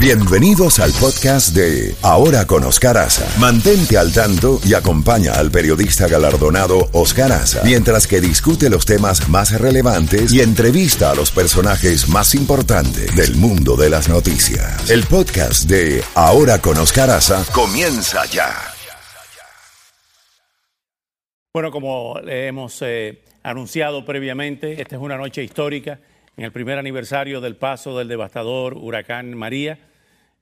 Bienvenidos al podcast de Ahora con Oscar Aza. Mantente al tanto y acompaña al periodista galardonado Oscar Aza mientras que discute los temas más relevantes y entrevista a los personajes más importantes del mundo de las noticias. El podcast de Ahora con Oscar Aza comienza ya. Bueno, como le hemos eh, anunciado previamente, esta es una noche histórica en el primer aniversario del paso del devastador huracán María.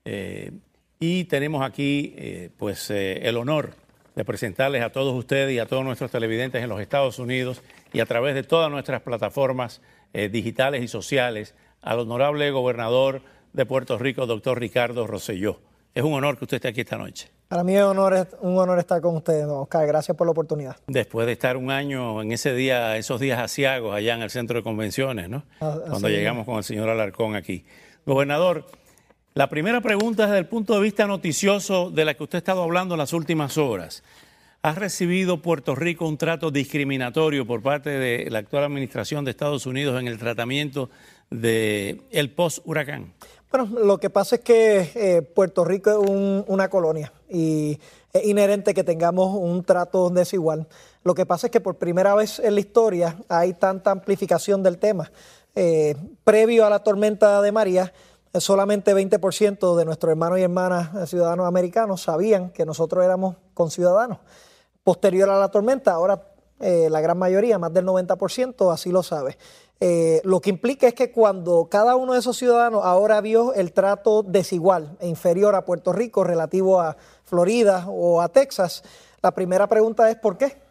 Eh, y tenemos aquí eh, pues eh, el honor de presentarles a todos ustedes y a todos nuestros televidentes en los Estados Unidos y a través de todas nuestras plataformas digitales y sociales al honorable gobernador de Puerto Rico, doctor Ricardo Rosselló. Es un honor que usted esté aquí esta noche. Para mí es un honor, un honor estar con ustedes, Oscar. Gracias por la oportunidad. Después de estar un año en ese día, esos días asiagos allá en el centro de convenciones, ¿no? Ah, Cuando llegamos con el señor Alarcón aquí. Gobernador, la primera pregunta es desde el punto de vista noticioso de la que usted ha estado hablando en las últimas horas. ¿Ha recibido Puerto Rico un trato discriminatorio por parte de la actual administración de Estados Unidos en el tratamiento del el post-huracán? Bueno, lo que pasa es que eh, Puerto Rico es una colonia y es inherente que tengamos un trato desigual. Lo que pasa es que por primera vez en la historia hay tanta amplificación del tema. Eh, previo a la tormenta de María, solamente 20% de nuestros hermanos y hermanas eh, ciudadanos americanos sabían que nosotros éramos conciudadanos. Posterior a la tormenta, ahora eh, la gran mayoría, más del 90%, así lo sabe. Eh, lo que implica es que cuando cada uno de esos ciudadanos ahora vio el trato desigual e inferior a Puerto Rico relativo a Florida o a Texas, la primera pregunta es ¿por qué?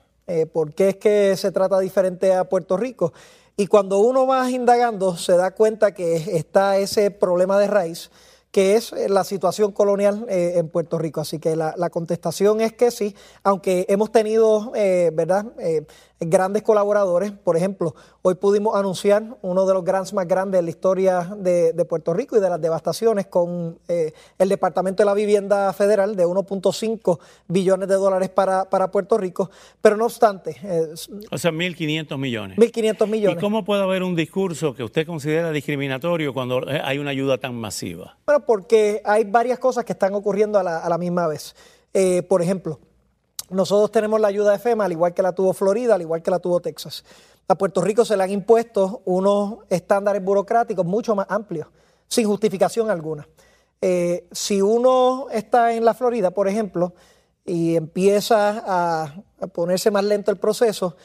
¿Por qué es que se trata diferente a Puerto Rico? Y cuando uno va indagando, se da cuenta que está ese problema de raíz, que es la situación colonial eh, en Puerto Rico. Así que la, contestación es que sí, aunque hemos tenido, eh, ¿verdad?, eh, grandes colaboradores. Por ejemplo, hoy pudimos anunciar uno de los grants más grandes de la historia de, Puerto Rico y de las devastaciones con eh, el Departamento de la Vivienda Federal de 1.5 billones de dólares para, para, Puerto Rico. Pero no obstante... o sea, 1.500 millones. 1.500 millones. ¿Y cómo puede haber un discurso que usted considera discriminatorio cuando hay una ayuda tan masiva? Bueno, porque hay varias cosas que están ocurriendo a la, a la misma vez. Eh, por ejemplo, nosotros tenemos la ayuda de FEMA, al igual que la tuvo Florida, al igual que la tuvo Texas. A Puerto Rico se le han impuesto unos estándares burocráticos mucho más amplios, sin justificación alguna. Eh, si uno está en la Florida, por ejemplo, y empieza a, ponerse más lento el proceso,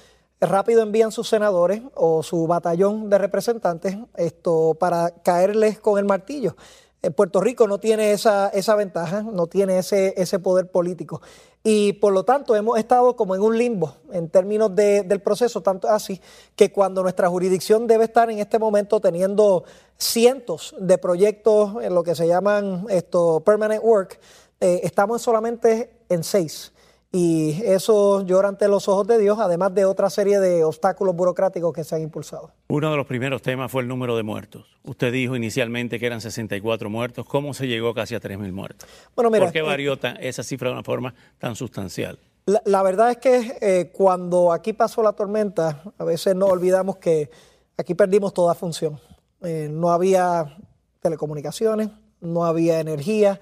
rápido envían sus senadores o su batallón de representantes esto para caerles con el martillo. En Puerto Rico no tiene esa, esa ventaja, no tiene ese, ese poder político. Y por lo tanto hemos estado como en un limbo en términos del proceso, tanto así que cuando nuestra jurisdicción debe estar en este momento teniendo cientos de proyectos en lo que se llaman esto, permanent work, eh, estamos solamente en seis. Y eso llora ante los ojos de Dios, además de otra serie de obstáculos burocráticos que se han impulsado. Uno de los primeros temas fue el número de muertos. Usted dijo inicialmente que eran 64 muertos. ¿Cómo se llegó casi a 3.000 muertos? Bueno, mira, ¿Por qué eh, varió esa cifra de una forma tan sustancial? La, verdad es que eh, cuando aquí pasó la tormenta, a veces nos olvidamos que aquí perdimos toda función. Eh, no había telecomunicaciones, no había energía.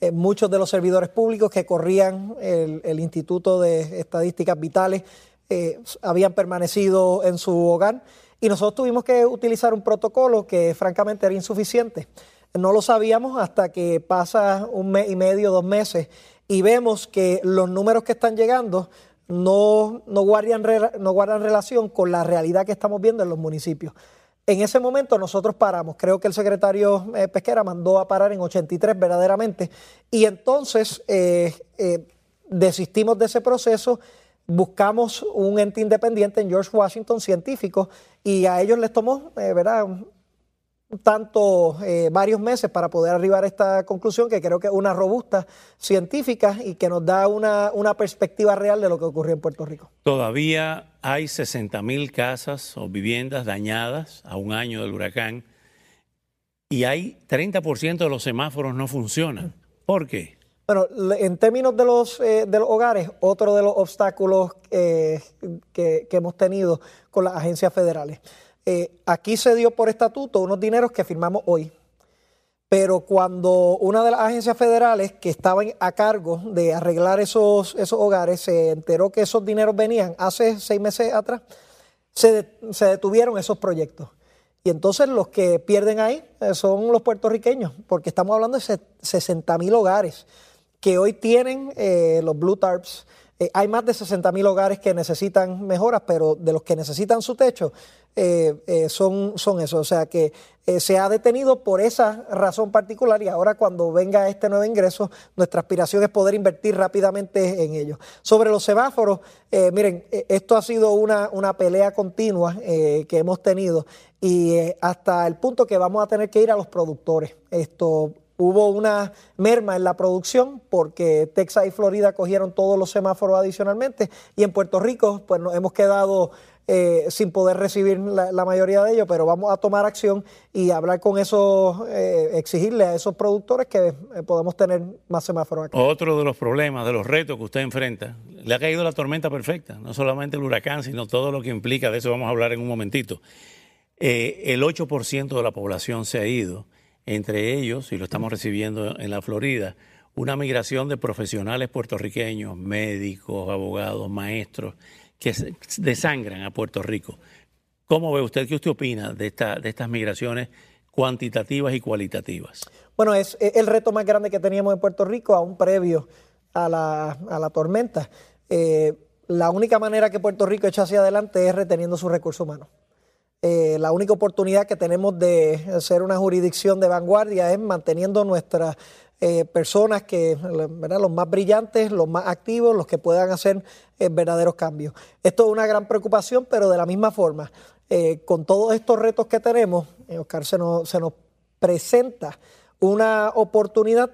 Eh, muchos de los servidores públicos que corrían el, Instituto de Estadísticas Vitales eh, habían permanecido en su hogar y nosotros tuvimos que utilizar un protocolo que francamente era insuficiente. No lo sabíamos hasta que pasa un mes y medio, dos meses y vemos que los números que están llegando no, no, guardan, no guardan relación con la realidad que estamos viendo en los municipios. En ese momento nosotros paramos, creo que el secretario eh, Pesquera mandó a parar en 83 verdaderamente, y entonces eh, eh, desistimos de ese proceso, buscamos un ente independiente en George Washington, científico, y a ellos les tomó, ¿verdad? Tanto eh, varios meses para poder arribar a esta conclusión que creo que es una robusta científica y que nos da una, perspectiva real de lo que ocurrió en Puerto Rico. Todavía hay 60 mil casas o viviendas dañadas a un año del huracán y hay 30% de los semáforos no funcionan. ¿Por qué? Bueno, en términos de los, eh, de los hogares, otro de los obstáculos eh, que, que hemos tenido con las agencias federales. Eh, aquí se dio por estatuto unos dineros que firmamos hoy. pero cuando una de las agencias federales que estaban a cargo de arreglar esos, esos hogares se enteró que esos dineros venían hace seis meses atrás, se, se detuvieron esos proyectos. Y entonces los que pierden ahí eh, son los puertorriqueños, porque estamos hablando de 60 mil hogares que hoy tienen eh, los Blue Tarps. Eh, hay más de 60 mil hogares que necesitan mejoras, pero de los que necesitan su techo, son, son esos. O sea que se ha detenido por esa razón particular y ahora cuando venga este nuevo ingreso, nuestra aspiración es poder invertir rápidamente en ellos. Sobre los semáforos, miren, esto ha sido una, una pelea continua que hemos tenido y eh, hasta el punto que vamos a tener que ir a los productores. Esto hubo una merma en la producción porque Texas y Florida cogieron todos los semáforos adicionalmente y en Puerto Rico pues nos hemos quedado eh, sin poder recibir la, mayoría de ellos, pero vamos a tomar acción y hablar con esos, eh, exigirle a esos productores que podamos tener más semáforos aquí. Otro de los problemas, de los retos que usted enfrenta, le ha caído la tormenta perfecta, no solamente el huracán, sino todo lo que implica, de eso vamos a hablar en un momentito. Eh, el 8% de la población se ha ido, entre ellos, y lo estamos recibiendo en la Florida, una migración de profesionales puertorriqueños, médicos, abogados, maestros, que desangran a Puerto Rico. ¿Cómo ve usted, qué usted opina de, esta, de estas migraciones cuantitativas y cualitativas? Bueno, es el reto más grande que teníamos en Puerto Rico, aún previo a la, tormenta. Eh, la única manera que Puerto Rico echa hacia adelante es reteniendo sus recursos humanos. Eh, la única oportunidad que tenemos de ser una jurisdicción de vanguardia es manteniendo nuestras eh, personas que, los más brillantes, los más activos, los que puedan hacer eh, verdaderos cambios. Esto es una gran preocupación, pero de la misma forma, con todos estos retos que tenemos, Oscar, se nos presenta una oportunidad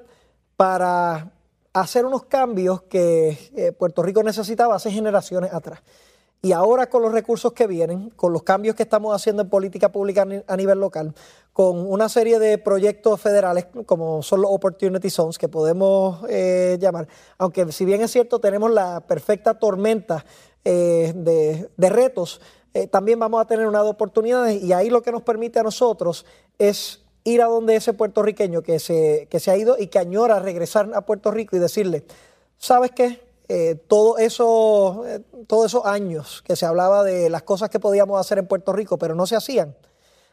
para hacer unos cambios que Puerto Rico necesitaba hace generaciones atrás. Y ahora con los recursos que vienen, con los cambios que estamos haciendo en política pública a nivel local, con una serie de proyectos federales como son los Opportunity Zones que podemos eh, llamar, aunque si bien es cierto tenemos la perfecta tormenta eh, de, retos, eh, también vamos a tener una de oportunidades y ahí lo que nos permite a nosotros es ir a donde ese puertorriqueño que se, que se ha ido y que añora regresar a Puerto Rico y decirle, ¿sabes qué? Eh, todo eso, eh, todos esos años que se hablaba de las cosas que podíamos hacer en Puerto Rico, pero no se hacían,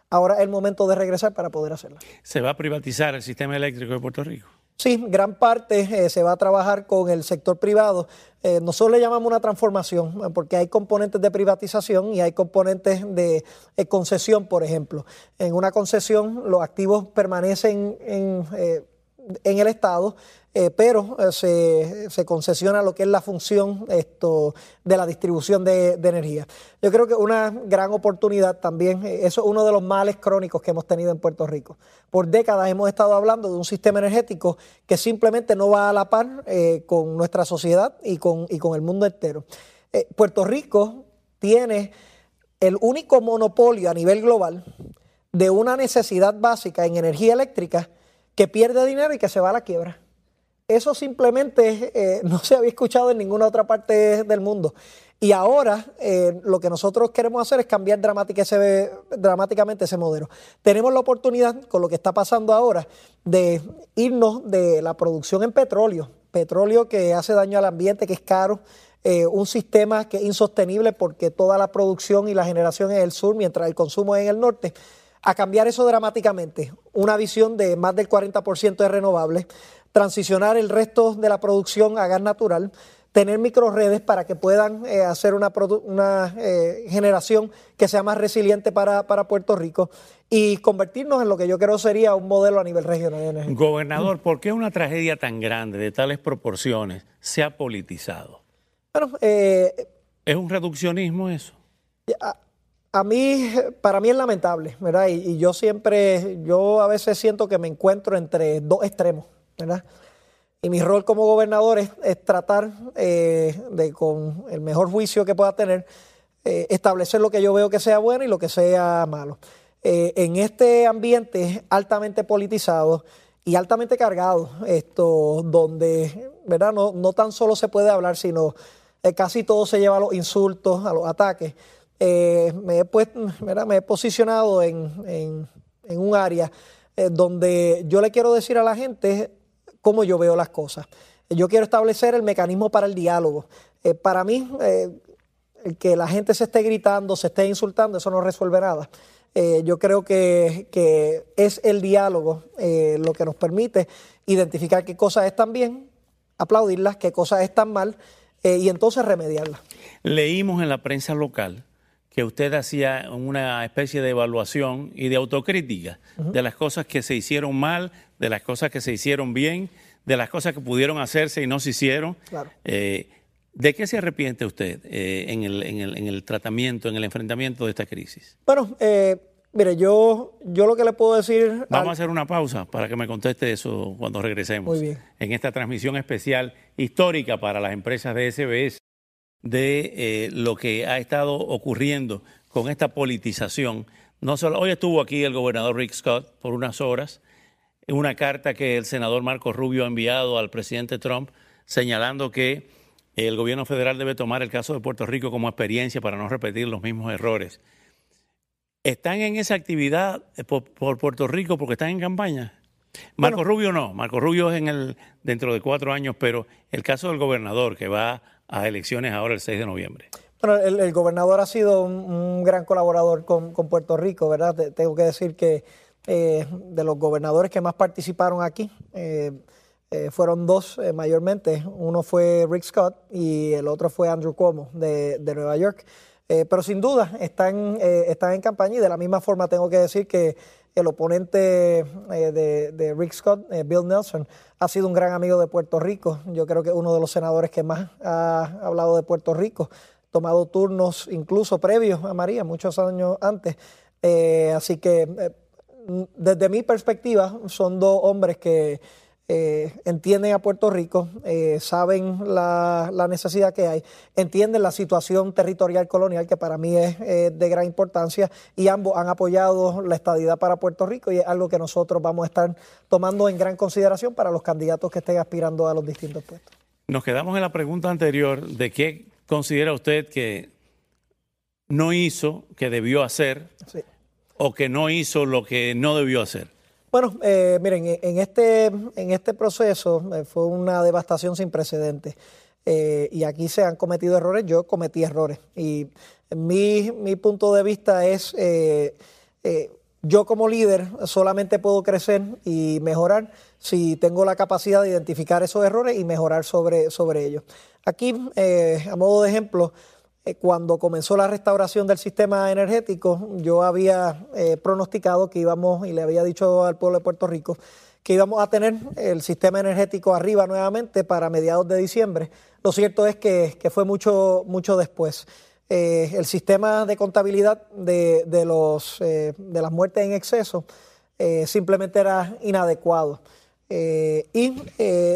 ahora es el momento de regresar para poder hacerlas. ¿Se va a privatizar el sistema eléctrico de Puerto Rico? Sí, gran parte eh, se va a trabajar con el sector privado. Nosotros le llamamos una transformación, porque hay componentes de privatización y hay componentes de concesión, por ejemplo. En una concesión los activos permanecen en, en el Estado, eh, pero eh, se, se, concesiona lo que es la función esto, de la distribución de, energía. Yo creo que una gran oportunidad también, eh, eso es uno de los males crónicos que hemos tenido en Puerto Rico. Por décadas hemos estado hablando de un sistema energético que simplemente no va a la par con nuestra sociedad y con, y con el mundo entero. Puerto Rico tiene el único monopolio a nivel global de una necesidad básica en energía eléctrica que pierde dinero y que se va a la quiebra. Eso simplemente eh, no se había escuchado en ninguna otra parte del mundo. Y ahora eh, lo que nosotros queremos hacer es cambiar dramáticamente ese modelo. Tenemos la oportunidad, con lo que está pasando ahora, de irnos de la producción en petróleo, petróleo que hace daño al ambiente, que es caro, eh, un sistema que es insostenible porque toda la producción y la generación es el sur, mientras el consumo es en el norte a cambiar eso dramáticamente. Una visión de más del 40% de renovables, transicionar el resto de la producción a gas natural, tener microredes para que puedan eh, hacer una, una eh, generación que sea más resiliente para, Puerto Rico y convertirnos en lo que yo creo sería un modelo a nivel regional. Gobernador, ¿por qué una tragedia tan grande, de tales proporciones, se ha politizado? Bueno, eh, ¿Es un reduccionismo eso? A mí, para mí es lamentable, ¿verdad? Y, yo siempre, yo a veces siento que me encuentro entre dos extremos, ¿verdad? Y mi rol como gobernador es, tratar eh, de, con el mejor juicio que pueda tener, eh, establecer lo que yo veo que sea bueno y lo que sea malo. Eh, en este ambiente altamente politizado y altamente cargado, esto, donde, ¿verdad? No, no tan solo se puede hablar, sino casi todo se lleva a los insultos, a los ataques. Eh, me, he puesto, me he posicionado en, un área donde yo le quiero decir a la gente cómo yo veo las cosas. Yo quiero establecer el mecanismo para el diálogo. para mí, que la gente se esté gritando, se esté insultando, eso no resuelve nada. Eh, yo creo que, es el diálogo eh, lo que nos permite identificar qué cosas están bien, aplaudirlas, qué cosas están mal eh, y entonces remediarlas. Leímos en la prensa local que usted hacía una especie de evaluación y de autocrítica de las cosas que se hicieron mal, de las cosas que se hicieron bien, de las cosas que pudieron hacerse y no se hicieron. Claro. ¿De qué se arrepiente usted eh, en, el, en, el, en, el, tratamiento, en el enfrentamiento de esta crisis? Bueno, eh, mire, yo, yo lo que le puedo decir... Vamos a hacer una pausa para que me conteste eso cuando regresemos. Muy bien. En esta transmisión especial histórica para las empresas de SBS de eh, lo que ha estado ocurriendo con esta politización. No solo, hoy estuvo aquí el gobernador Rick Scott por unas horas, en una carta que el senador Marco Rubio ha enviado al presidente Trump señalando que el gobierno federal debe tomar el caso de Puerto Rico como experiencia para no repetir los mismos errores. ¿Están en esa actividad eh, por, Puerto Rico porque están en campaña? Marco Rubio no, Marco Rubio es en el dentro de cuatro años, pero el caso del gobernador que va a elecciones ahora el 6 de noviembre. Bueno, el, gobernador ha sido un, gran colaborador con, Puerto Rico, ¿verdad? tengo que decir que eh, de los gobernadores que más participaron aquí, eh, eh, fueron dos mayormente. Uno fue Rick Scott y el otro fue Andrew Cuomo de, Nueva York. Eh, pero sin duda están, están en campaña y de la misma forma tengo que decir que el oponente de, Rick Scott, Bill Nelson, ha sido un gran amigo de Puerto Rico. Yo creo que uno de los senadores que más ha hablado de Puerto Rico, tomado turnos incluso previos a María, muchos años antes. así que desde mi perspectiva son dos hombres que eh, entienden a Puerto Rico, eh, saben la, necesidad que hay, entienden la situación territorial colonial que para mí es eh, de gran importancia y ambos han apoyado la estadidad para Puerto Rico y es algo que nosotros vamos a estar tomando en gran consideración para los candidatos que estén aspirando a los distintos puestos. Nos quedamos en la pregunta anterior de qué considera usted que no hizo, que debió hacer, o que no hizo lo que no debió hacer. Bueno, eh, miren, en este, en este proceso eh, fue una devastación sin precedentes. Eh, y aquí se han cometido errores, yo cometí errores. Y mi, mi punto de vista es, yo como líder solamente puedo crecer y mejorar si tengo la capacidad de identificar esos errores y mejorar sobre, sobre ellos. Aquí, a modo de ejemplo, eh, cuando comenzó la restauración del sistema energético, yo había eh, pronosticado que íbamos, y le había dicho al pueblo de Puerto Rico, que íbamos a tener el sistema energético arriba nuevamente para mediados de diciembre. Lo cierto es que, fue mucho, mucho después. Eh, el sistema de contabilidad de las muertes en exceso simplemente era inadecuado. Y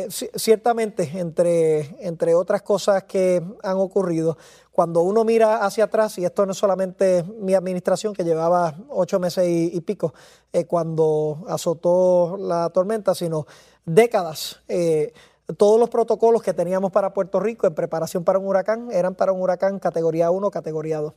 ciertamente, entre, entre otras cosas que han ocurrido, cuando uno mira hacia atrás, y esto no es solamente mi administración que llevaba ocho meses y, pico eh, cuando azotó la tormenta, sino décadas. Eh, todos los protocolos que teníamos para Puerto Rico en preparación para un huracán eran para un huracán categoría 1, categoría 2.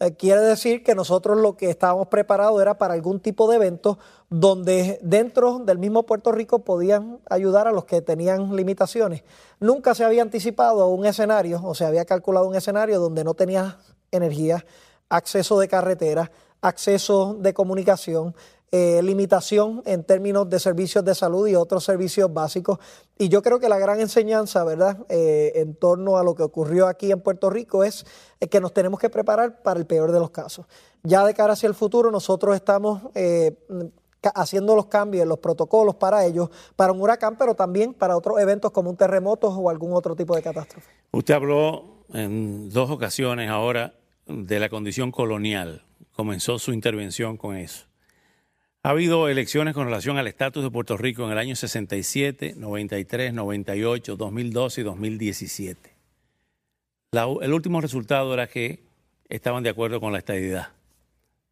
Eh, quiere decir que nosotros lo que estábamos preparados era para algún tipo de evento donde dentro del mismo Puerto Rico podían ayudar a los que tenían limitaciones. Nunca se había anticipado un escenario o se había calculado un escenario donde no tenía energía, acceso de carretera, acceso de comunicación, eh, limitación en términos de servicios de salud y otros servicios básicos. Y yo creo que la gran enseñanza, ¿verdad?, eh, en torno a lo que ocurrió aquí en Puerto Rico es que nos tenemos que preparar para el peor de los casos. Ya de cara hacia el futuro, nosotros estamos eh, haciendo los cambios los protocolos para ellos, para un huracán, pero también para otros eventos como un terremoto o algún otro tipo de catástrofe. Usted habló en dos ocasiones ahora de la condición colonial. Comenzó su intervención con eso. Ha habido elecciones con relación al estatus de Puerto Rico en el año 67, 93, 98, 2012 y 2017. el último resultado era que estaban de acuerdo con la estadidad.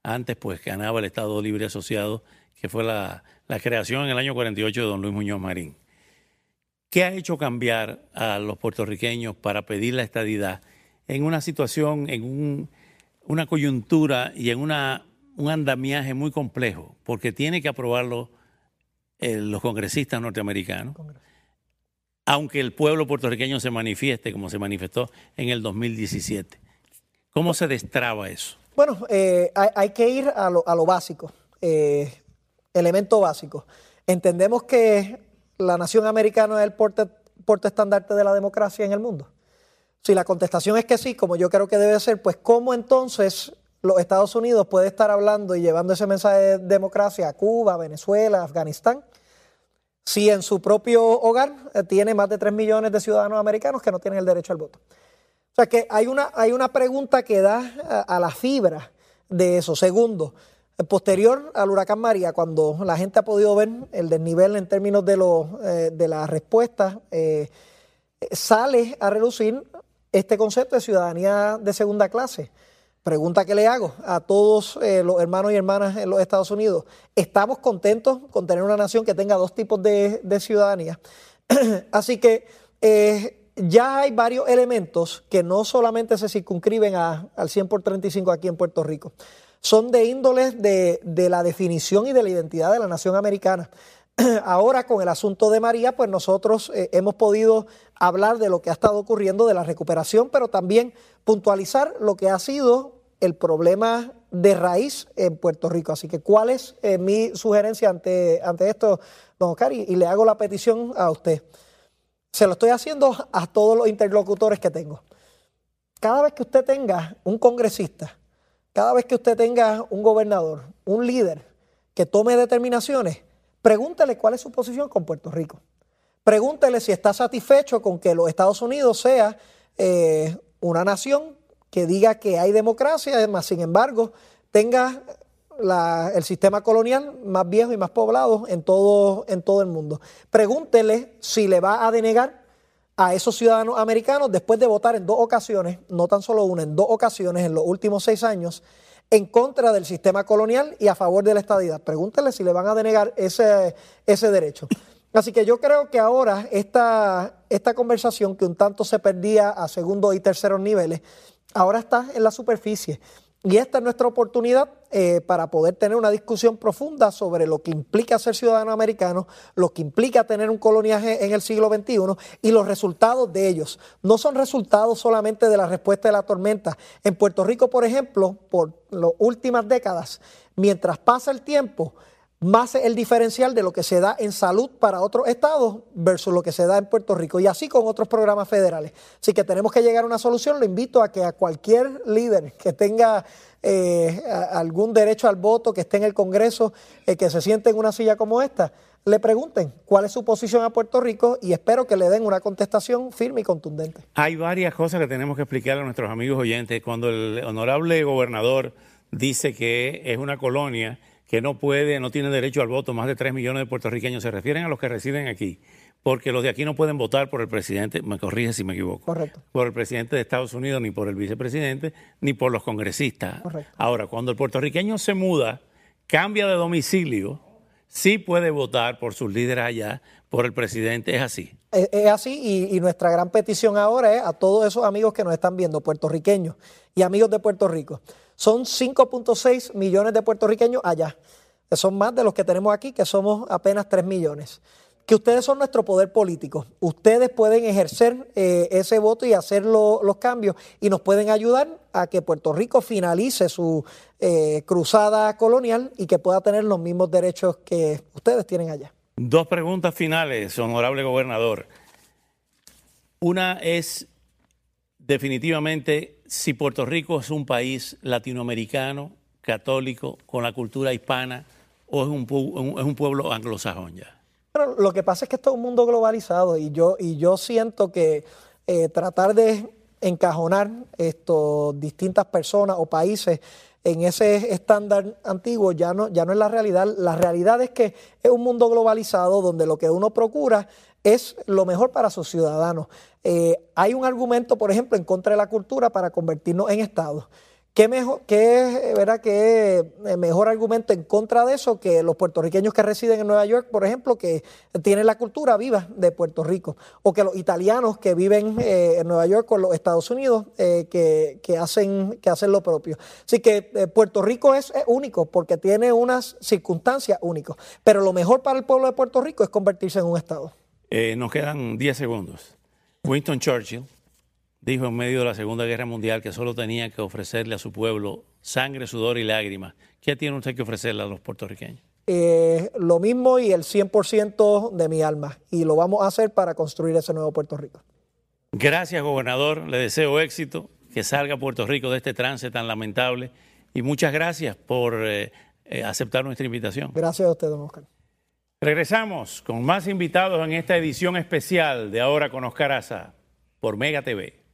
Antes, pues, ganaba el Estado Libre Asociado, que fue la, creación en el año 48 de don Luis Muñoz Marín. ¿Qué ha hecho cambiar a los puertorriqueños para pedir la estadidad en una situación, en un, una coyuntura y en una un andamiaje muy complejo, porque tiene que aprobarlo eh, los congresistas norteamericanos, aunque el pueblo puertorriqueño se manifieste como se manifestó en el 2017. ¿Cómo se destraba eso? Bueno, eh, hay, que ir a lo, básico, eh, elemento básico. Entendemos que la nación americana es el porte, porte estandarte de la democracia en el mundo. Si la contestación es que sí, como yo creo que debe ser, pues ¿cómo entonces los Estados Unidos puede estar hablando y llevando ese mensaje de democracia a Cuba, Venezuela, Afganistán, si en su propio hogar eh, tiene más de 3 millones de ciudadanos americanos que no tienen el derecho al voto. O sea que hay una, hay una pregunta que da a, la fibra de eso. Segundo, posterior al huracán María, cuando la gente ha podido ver el desnivel en términos de, lo, eh, de las respuestas, eh, sale a relucir este concepto de ciudadanía de segunda clase. Pregunta que le hago a todos eh, los hermanos y hermanas en los Estados Unidos. ¿Estamos contentos con tener una nación que tenga dos tipos de, ciudadanía? Así que eh, ya hay varios elementos que no solamente se circunscriben al 100 por 35 aquí en Puerto Rico, son de índoles de, la definición y de la identidad de la nación americana. Ahora con el asunto de María, pues nosotros eh, hemos podido hablar de lo que ha estado ocurriendo, de la recuperación, pero también puntualizar lo que ha sido el problema de raíz en Puerto Rico. Así que, ¿cuál es eh, mi sugerencia ante, ante esto, don Oscar? Y, le hago la petición a usted. Se lo estoy haciendo a todos los interlocutores que tengo. Cada vez que usted tenga un congresista, cada vez que usted tenga un gobernador, un líder que tome determinaciones, pregúntele cuál es su posición con Puerto Rico. Pregúntele si está satisfecho con que los Estados Unidos sea eh, una nación que diga que hay democracia, además, sin embargo, tenga el sistema colonial más viejo y más poblado en todo, en todo el mundo. Pregúntele si le va a denegar a esos ciudadanos americanos después de votar en dos ocasiones, no tan solo una, en dos ocasiones en los últimos seis años, en contra del sistema colonial y a favor de la estadidad. Pregúntele si le van a denegar ese, ese derecho. Así que yo creo que ahora esta, esta conversación que un tanto se perdía a segundo y terceros niveles, ahora está en la superficie. Y esta es nuestra oportunidad eh, para poder tener una discusión profunda sobre lo que implica ser ciudadano americano, lo que implica tener un coloniaje en el siglo XXI y los resultados de ellos. No son resultados solamente de la respuesta de la tormenta. En Puerto Rico, por ejemplo, por las últimas décadas, mientras pasa el tiempo, más el diferencial de lo que se da en salud para otros estados versus lo que se da en Puerto Rico y así con otros programas federales. Así que tenemos que llegar a una solución. Lo invito a que a cualquier líder que tenga eh, algún derecho al voto, que esté en el Congreso, eh, que se siente en una silla como esta, le pregunten cuál es su posición a Puerto Rico y espero que le den una contestación firme y contundente. Hay varias cosas que tenemos que explicar a nuestros amigos oyentes. Cuando el honorable gobernador dice que es una colonia, que no puede, no tiene derecho al voto, más de 3 millones de puertorriqueños, se refieren a los que residen aquí, porque los de aquí no pueden votar por el presidente, me corrige si me equivoco, Correcto. por el presidente de Estados Unidos, ni por el vicepresidente, ni por los congresistas. Ahora, cuando el puertorriqueño se muda, cambia de domicilio, sí puede votar por sus líderes allá, por el presidente, es así. Es, así y, y, nuestra gran petición ahora es a todos esos amigos que nos están viendo, puertorriqueños y amigos de Puerto Rico. Son 5.6 millones de puertorriqueños allá. Son más de los que tenemos aquí, que somos apenas 3 millones. Que ustedes son nuestro poder político. Ustedes pueden ejercer eh, ese voto y hacer los cambios y nos pueden ayudar a que Puerto Rico finalice su eh, cruzada colonial y que pueda tener los mismos derechos que ustedes tienen allá. Dos preguntas finales, honorable gobernador. Una es definitivamente si Puerto Rico es un país latinoamericano, católico, con la cultura hispana, o es un, es un pueblo anglosajón ya. Pero lo que pasa es que esto es un mundo globalizado y yo, y yo siento que eh, tratar de encajonar estos distintas personas o países en ese estándar antiguo ya no, ya no es la realidad. La realidad es que es un mundo globalizado donde lo que uno procura es lo mejor para sus ciudadanos. Eh, hay un argumento, por ejemplo, en contra de la cultura para convertirnos en Estado. ¿Qué, mejor, qué, ¿verdad? qué eh, mejor argumento en contra de eso que los puertorriqueños que residen en Nueva York, por ejemplo, que tienen la cultura viva de Puerto Rico, o que los italianos que viven eh, en Nueva York o los Estados Unidos eh, que, hacen, que hacen lo propio? Así que Puerto Rico es, único porque tiene unas circunstancias únicas, pero lo mejor para el pueblo de Puerto Rico es convertirse en un Estado. Nos quedan 10 segundos. Winston Churchill dijo en medio de la Segunda Guerra Mundial que solo tenía que ofrecerle a su pueblo sangre, sudor y lágrimas. ¿Qué tiene usted que ofrecerle a los puertorriqueños? Eh, lo mismo y el 100% de mi alma. Y lo vamos a hacer para construir ese nuevo Puerto Rico. Gracias, gobernador. Le deseo éxito, que salga Puerto Rico de este trance tan lamentable. Y muchas gracias por eh, eh, aceptar nuestra invitación. Gracias a usted, don Oscar. Regresamos con más invitados en esta edición especial de Ahora con Oscar Aza por Mega TV.